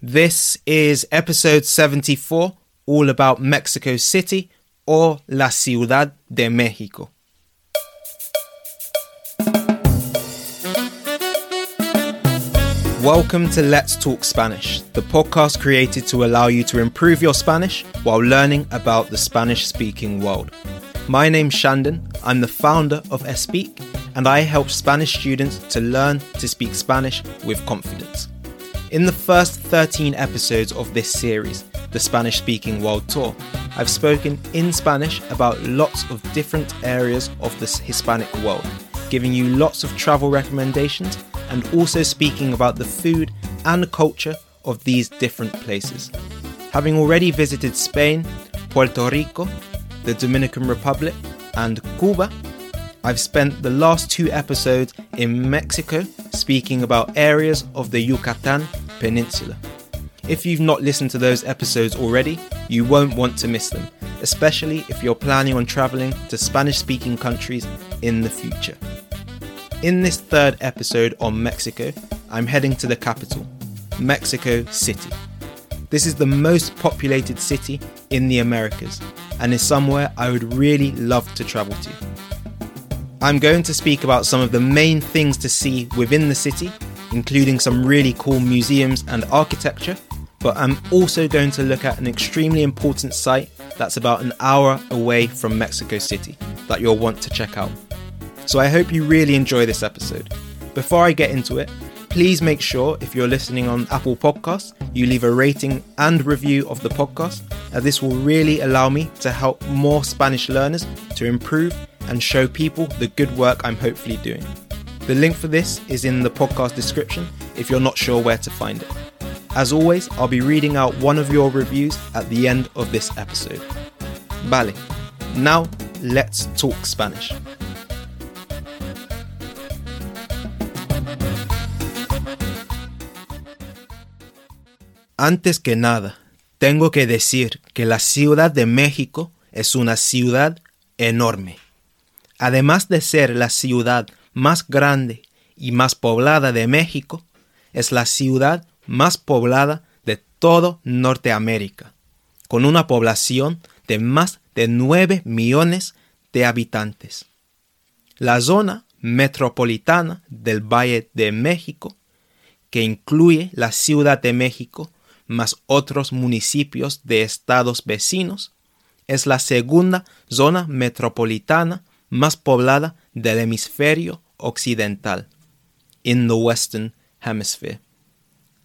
This is episode 74, all about Mexico City or La Ciudad de México. Welcome to Let's Talk Spanish, the podcast created to allow you to improve your Spanish while learning about the Spanish speaking world. My name's Shandon, I'm the founder of Espeak, and I help Spanish students to learn to speak Spanish with confidence. In the first 13 episodes of this series, the Spanish Speaking World Tour, I've spoken in Spanish about lots of different areas of the Hispanic world, giving you lots of travel recommendations and also speaking about the food and culture of these different places. Having already visited Spain, Puerto Rico, the Dominican Republic, and Cuba, I've spent the last two episodes in Mexico speaking about areas of the Yucatan Peninsula. If you've not listened to those episodes already, you won't want to miss them, especially if you're planning on traveling to Spanish speaking countries in the future. In this third episode on Mexico, I'm heading to the capital, Mexico City. This is the most populated city in the Americas and is somewhere I would really love to travel to. I'm going to speak about some of the main things to see within the city, including some really cool museums and architecture, but I'm also going to look at an extremely important site that's about an hour away from Mexico City that you'll want to check out. So I hope you really enjoy this episode. Before I get into it, please make sure if you're listening on Apple Podcasts, you leave a rating and review of the podcast, as this will really allow me to help more Spanish learners to improve and show people the good work I'm hopefully doing. The link for this is in the podcast description if you're not sure where to find it. As always, I'll be reading out one of your reviews at the end of this episode. Vale, now let's talk Spanish. Antes que nada, tengo que decir que la Ciudad de México es una ciudad enorme. Además de ser la ciudad más grande y más poblada de México, es la ciudad más poblada de todo Norteamérica, con una población de más de 9 millones de habitantes. La zona metropolitana del Valle de México, que incluye la Ciudad de México, más otros municipios de estados vecinos, es la segunda zona metropolitana más poblada del hemisferio occidental, in the Western Hemisphere,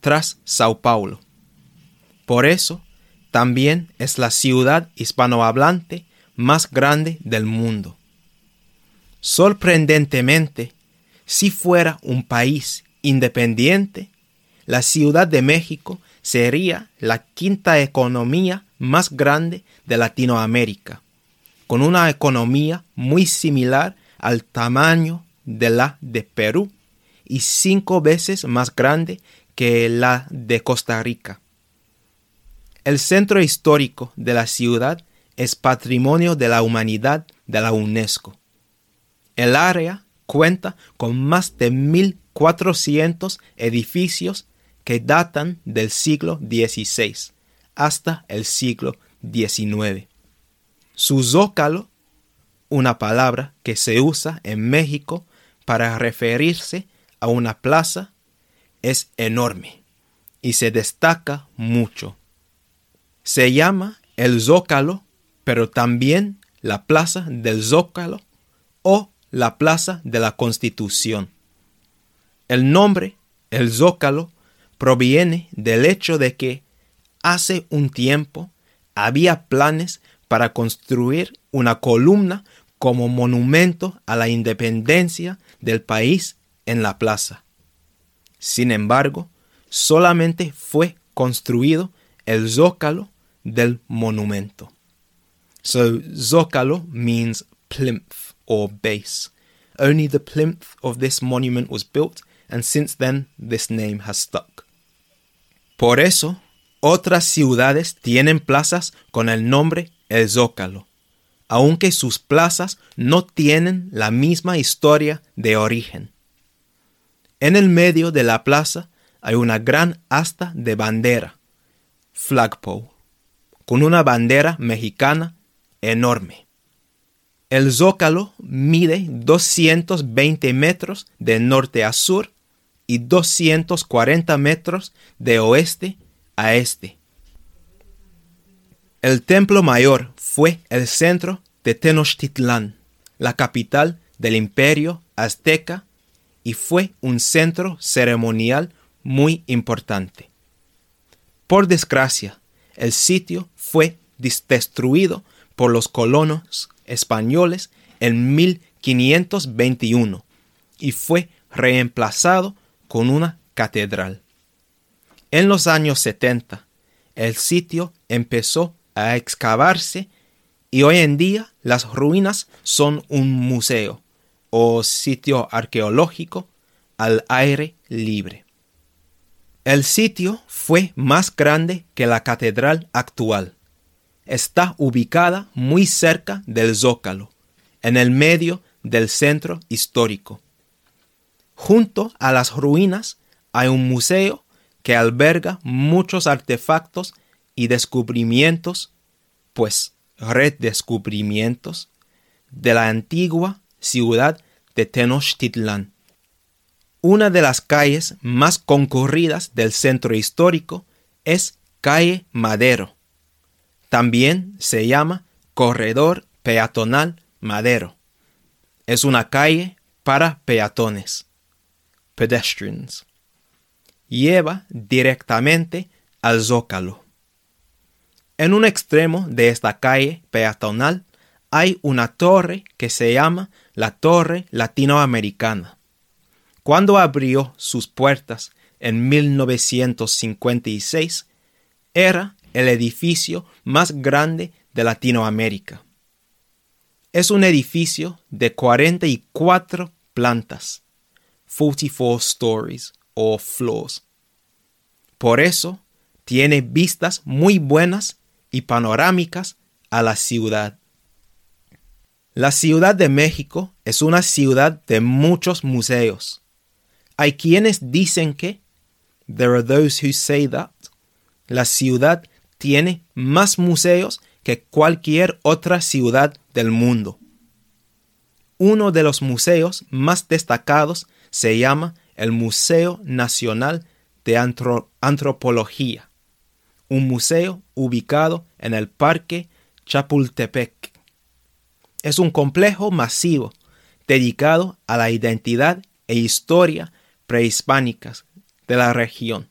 tras Sao Paulo. Por eso, también es la ciudad hispanohablante más grande del mundo. Sorprendentemente, si fuera un país independiente, la Ciudad de México sería la quinta economía más grande de Latinoamérica, con una economía muy similar al tamaño de la de Perú y cinco veces más grande que la de Costa Rica. El centro histórico de la ciudad es Patrimonio de la Humanidad de la UNESCO. El área cuenta con más de 1.400 edificios que datan del siglo XVI hasta el siglo XIX. Su zócalo, una palabra que se usa en México para referirse a una plaza, es enorme y se destaca mucho. Se llama el zócalo, pero también la plaza del zócalo o la plaza de la Constitución. El nombre, el zócalo, proviene del hecho de que hace un tiempo había planes para construir una columna como monumento a la independencia del país en la plaza. Sin embargo, solamente fue construido el zócalo del monumento. So, zócalo means plinth or base. Only the plinth of this monument was built, and since then this name has stuck. Por eso, otras ciudades tienen plazas con el nombre El Zócalo, aunque sus plazas no tienen la misma historia de origen. En el medio de la plaza hay una gran asta de bandera, flagpole, con una bandera mexicana enorme. El zócalo mide 220 metros de norte a sur y 240 metros de oeste a este. El templo mayor fue el centro de Tenochtitlán, la capital del imperio azteca, y fue un centro ceremonial muy importante. Por desgracia, el sitio fue destruido por los colonos españoles en 1521 y fue reemplazado con una catedral. En los años 70, el sitio empezó a excavarse y hoy en día las ruinas son un museo o sitio arqueológico al aire libre. El sitio fue más grande que la catedral actual. Está ubicada muy cerca del zócalo, en el medio del centro histórico. Junto a las ruinas hay un museo que alberga muchos artefactos y descubrimientos, pues redescubrimientos, de la antigua ciudad de Tenochtitlán. Una de las calles más concurridas del centro histórico es Calle Madero. También se llama Corredor Peatonal Madero. Es una calle para peatones, pedestrians. Lleva directamente al Zócalo. En un extremo de esta calle peatonal hay una torre que se llama la Torre Latinoamericana. Cuando abrió sus puertas en 1956, era el edificio más grande de Latinoamérica. Es un edificio de 44 plantas, 44 stories o floors. Por eso tiene vistas muy buenas y panorámicas a la ciudad. La Ciudad de México es una ciudad de muchos museos. Hay quienes dicen que, there are those who say that, la ciudad tiene más museos que cualquier otra ciudad del mundo. Uno de los museos más destacados se llama el Museo Nacional de Antropología, un museo ubicado en el Parque Chapultepec. Es un complejo masivo dedicado a la identidad e historia prehispánicas de la región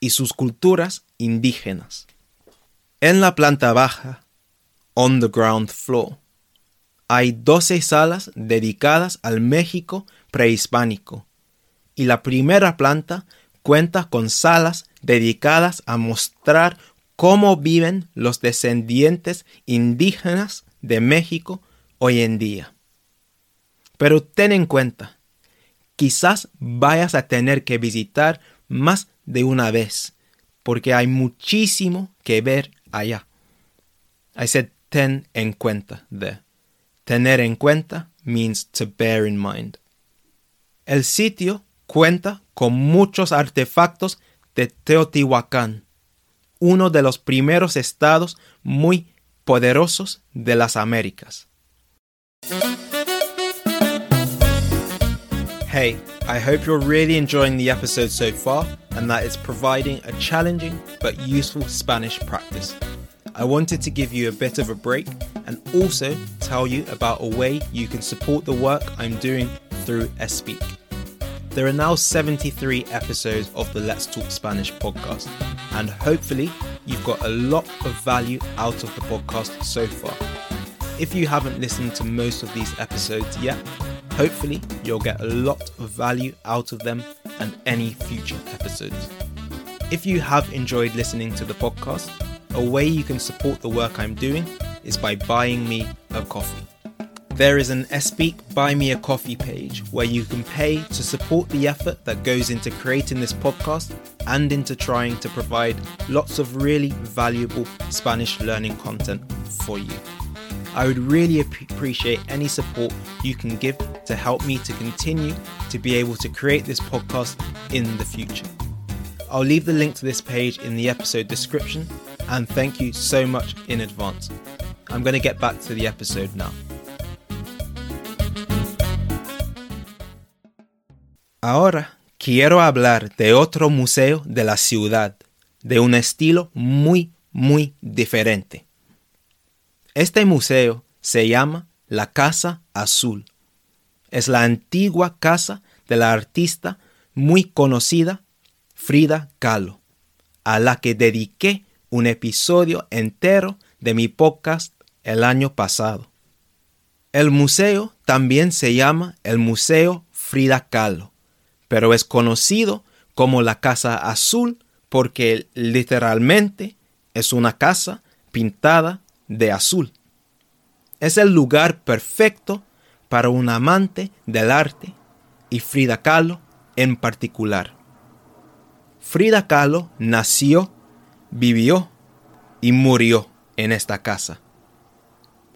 y sus culturas indígenas. En la planta baja, on the ground floor, hay 12 salas dedicadas al México prehispánico y la primera planta cuenta con salas dedicadas a mostrar cómo viven los descendientes indígenas de México hoy en día. Pero ten en cuenta, quizás vayas a tener que visitar más de una vez, porque hay muchísimo que ver allá. I said ten en cuenta de. Tener en cuenta means to bear in mind. El sitio cuenta con muchos artefactos de Teotihuacán, uno de los primeros estados muy poderosos de las Américas. Hey, I hope you're really enjoying the episode so far and that it's providing a challenging but useful Spanish practice. I wanted to give you a bit of a break and also tell you about a way you can support the work I'm doing through Espeak. There are now 73 episodes of the Let's Talk Spanish podcast, and hopefully, you've got a lot of value out of the podcast so far. If you haven't listened to most of these episodes yet, Hopefully, you'll get a lot of value out of them and any future episodes. If you have enjoyed listening to the podcast, a way you can support the work I'm doing is by buying me a coffee. There is an Espeak Buy Me a Coffee page where you can pay to support the effort that goes into creating this podcast and into trying to provide lots of really valuable Spanish learning content for you. I would really appreciate any support you can give to help me to continue to be able to create this podcast in the future. I'll leave the link to this page in the episode description, and thank you so much in advance. I'm going to get back to the episode now. Ahora quiero hablar de otro museo de la ciudad, de un estilo muy, muy diferente. Este museo se llama la Casa Azul. Es la antigua casa de la artista muy conocida Frida Kahlo, a la que dediqué un episodio entero de mi podcast el año pasado. El museo también se llama el Museo Frida Kahlo, pero es conocido como la Casa Azul porque literalmente es una casa pintada de azul. Es el lugar perfecto para un amante del arte y Frida Kahlo en particular. Frida Kahlo nació, vivió y murió en esta casa.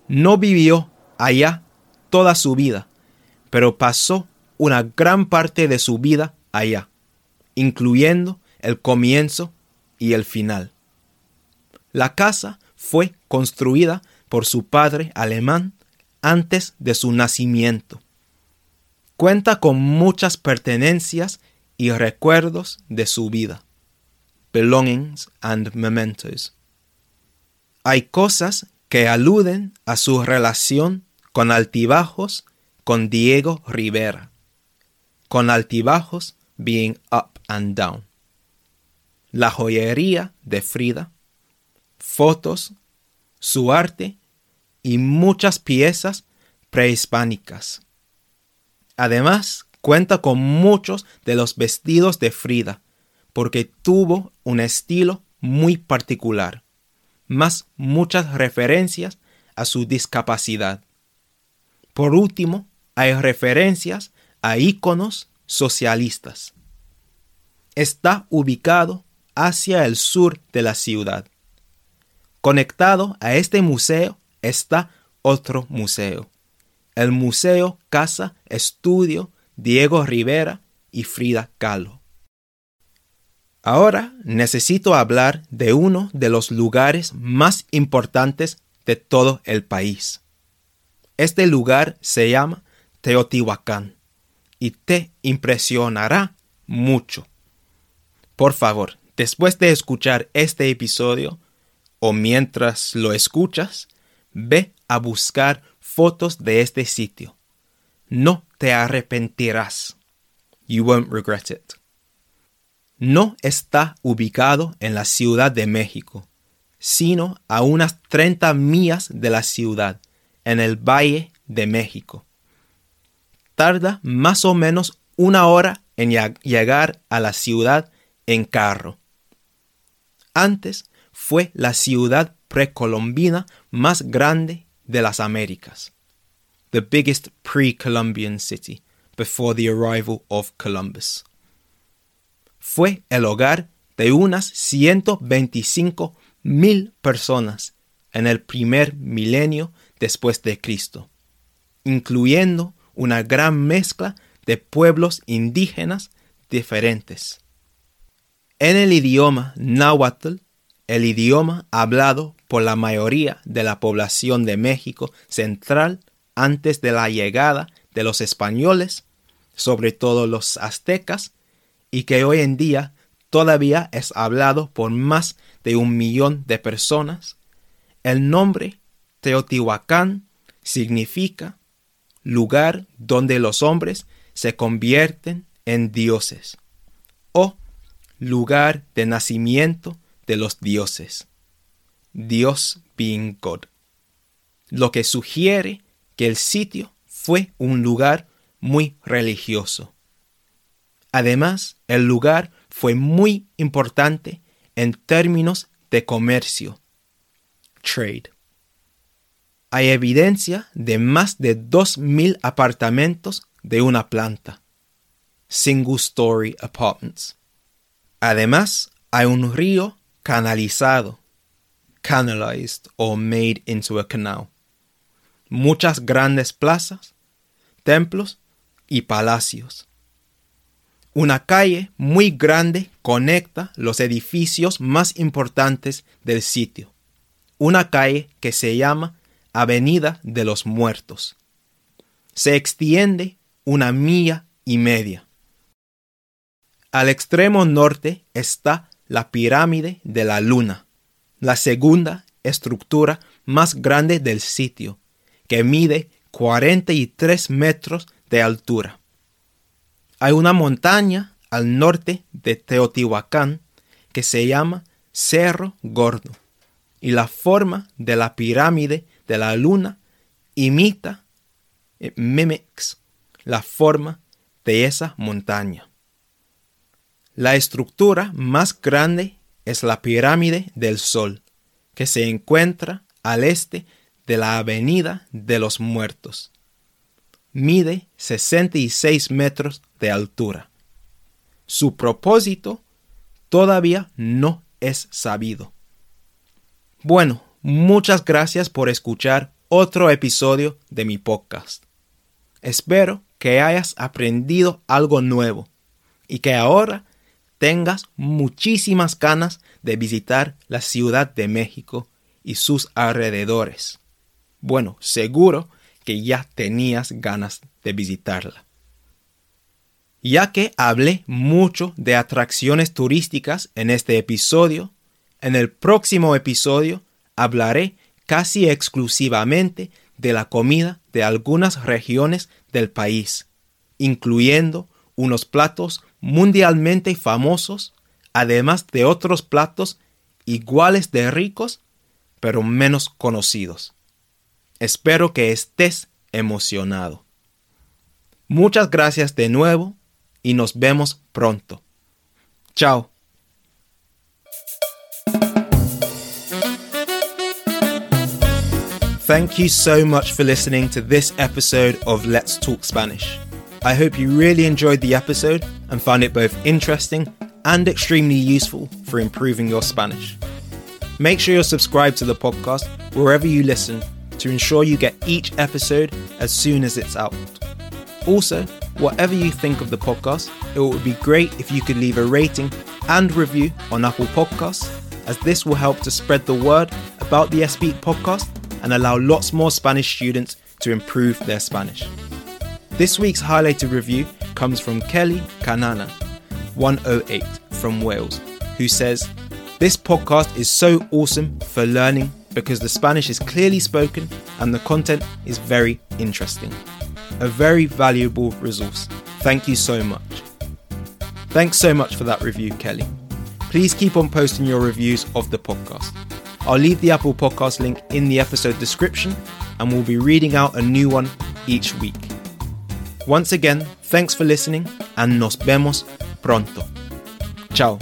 No vivió allá toda su vida, pero pasó una gran parte de su vida allá, incluyendo el comienzo y el final. La casa fue construida por su padre alemán antes de su nacimiento. Cuenta con muchas pertenencias y recuerdos de su vida. Belongings and mementos. Hay cosas que aluden a su relación con altibajos con Diego Rivera, con altibajos being up and down. La joyería de Frida, fotos, su arte y muchas piezas prehispánicas. Además, cuenta con muchos de los vestidos de Frida, porque tuvo un estilo muy particular, más muchas referencias a su discapacidad. Por último, hay referencias a íconos socialistas. Está ubicado hacia el sur de la ciudad. Conectado a este museo está otro museo, el Museo Casa Estudio Diego Rivera y Frida Kahlo. Ahora necesito hablar de uno de los lugares más importantes de todo el país. Este lugar se llama Teotihuacán y te impresionará mucho. Por favor, después de escuchar este episodio o mientras lo escuchas, ve a buscar fotos de este sitio. No te arrepentirás. You won't regret it. No está ubicado en la Ciudad de México, sino a unas 30 millas de la ciudad, en el Valle de México. Tarda más o menos una hora en llegar a la ciudad en carro. Antes fue la ciudad precolombina más grande de las Américas the biggest pre Columbian city before the arrival of Columbus. Fue el hogar de unas 125 mil personas en el primer milenio después de Cristo, incluyendo una gran mezcla de pueblos indígenas diferentes. En el idioma náhuatl, el idioma hablado por la mayoría de la población de México Central antes de la llegada de los españoles, sobre todo los aztecas, y que hoy en día todavía es hablado por más de un millón de personas, el nombre Teotihuacán significa lugar donde los hombres se convierten en dioses o lugar de nacimiento de los dioses. Dios being God. Lo que sugiere que el sitio fue un lugar muy religioso. Además, el lugar fue muy importante en términos de comercio. Trade. Hay evidencia de más de 2.000 apartamentos de una planta. Single story apartments. Además, hay un río canalizado, canalized or made into a canal muchas grandes plazas, templos y palacios. Una calle muy grande conecta los edificios más importantes del sitio. Una calle que se llama Avenida de los Muertos. Se extiende una milla y media. Al extremo norte está la pirámide de la luna, la segunda estructura más grande del sitio, que mide 43 metros de altura. Hay una montaña al norte de Teotihuacán que se llama Cerro Gordo y la forma de la pirámide de la luna imita, eh, mimics, la forma de esa montaña. La estructura más grande es la pirámide del Sol, que se encuentra al este de la Avenida de los Muertos. Mide 66 metros de altura. Su propósito todavía no es sabido. Bueno, muchas gracias por escuchar otro episodio de mi podcast. Espero que hayas aprendido algo nuevo y que ahora tengas muchísimas ganas de visitar la Ciudad de México y sus alrededores. Bueno, seguro que ya tenías ganas de visitarla. Ya que hablé mucho de atracciones turísticas en este episodio, en el próximo episodio hablaré casi exclusivamente de la comida de algunas regiones del país, incluyendo unos platos mundialmente famosos, además de otros platos iguales de ricos, pero menos conocidos. Espero que estés emocionado. Muchas gracias de nuevo y nos vemos pronto. Chao. Thank you so much for listening to this episode of Let's Talk Spanish. I hope you really enjoyed the episode and found it both interesting and extremely useful for improving your Spanish. Make sure you're subscribed to the podcast wherever you listen to ensure you get each episode as soon as it's out. Also, whatever you think of the podcast, it would be great if you could leave a rating and review on Apple Podcasts, as this will help to spread the word about the Speak podcast and allow lots more Spanish students to improve their Spanish. This week's highlighted review comes from Kelly Kanana, 108 from Wales, who says, This podcast is so awesome for learning because the Spanish is clearly spoken and the content is very interesting. A very valuable resource. Thank you so much. Thanks so much for that review, Kelly. Please keep on posting your reviews of the podcast. I'll leave the Apple Podcast link in the episode description and we'll be reading out a new one each week. Once again, thanks for listening and nos vemos pronto. Ciao.